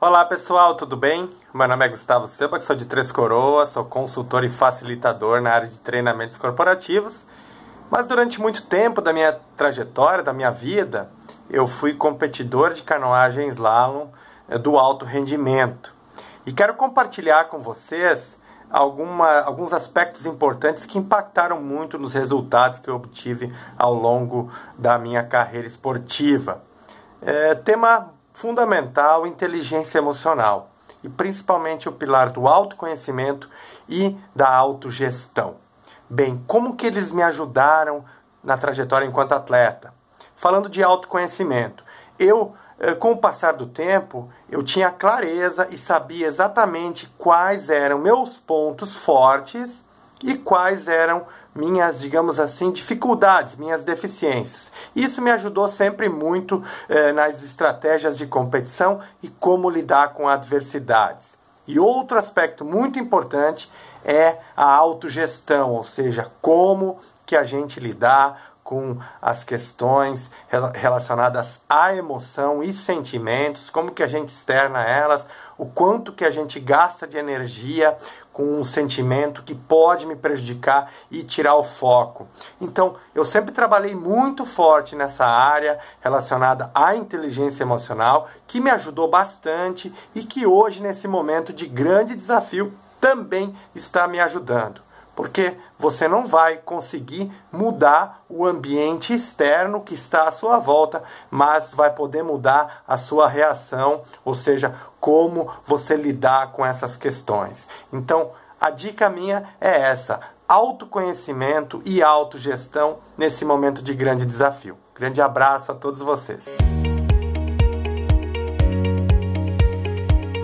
Olá pessoal, tudo bem? Meu nome é Gustavo Silva, sou de Três Coroas, sou consultor e facilitador na área de treinamentos corporativos. Mas durante muito tempo da minha trajetória, da minha vida, eu fui competidor de canoagem slalom eh, do alto rendimento. E quero compartilhar com vocês alguma, alguns aspectos importantes que impactaram muito nos resultados que eu obtive ao longo da minha carreira esportiva. É, tema fundamental inteligência emocional e principalmente o pilar do autoconhecimento e da autogestão. Bem, como que eles me ajudaram na trajetória enquanto atleta? Falando de autoconhecimento, eu eh, com o passar do tempo, eu tinha clareza e sabia exatamente quais eram meus pontos fortes e quais eram minhas, digamos assim, dificuldades, minhas deficiências. Isso me ajudou sempre muito eh, nas estratégias de competição e como lidar com adversidades. E outro aspecto muito importante é a autogestão, ou seja, como que a gente lidar com as questões relacionadas à emoção e sentimentos, como que a gente externa elas, o quanto que a gente gasta de energia com um sentimento que pode me prejudicar e tirar o foco. Então, eu sempre trabalhei muito forte nessa área relacionada à inteligência emocional, que me ajudou bastante e que hoje nesse momento de grande desafio também está me ajudando porque você não vai conseguir mudar o ambiente externo que está à sua volta, mas vai poder mudar a sua reação, ou seja, como você lidar com essas questões. Então, a dica minha é essa: autoconhecimento e autogestão nesse momento de grande desafio. Grande abraço a todos vocês.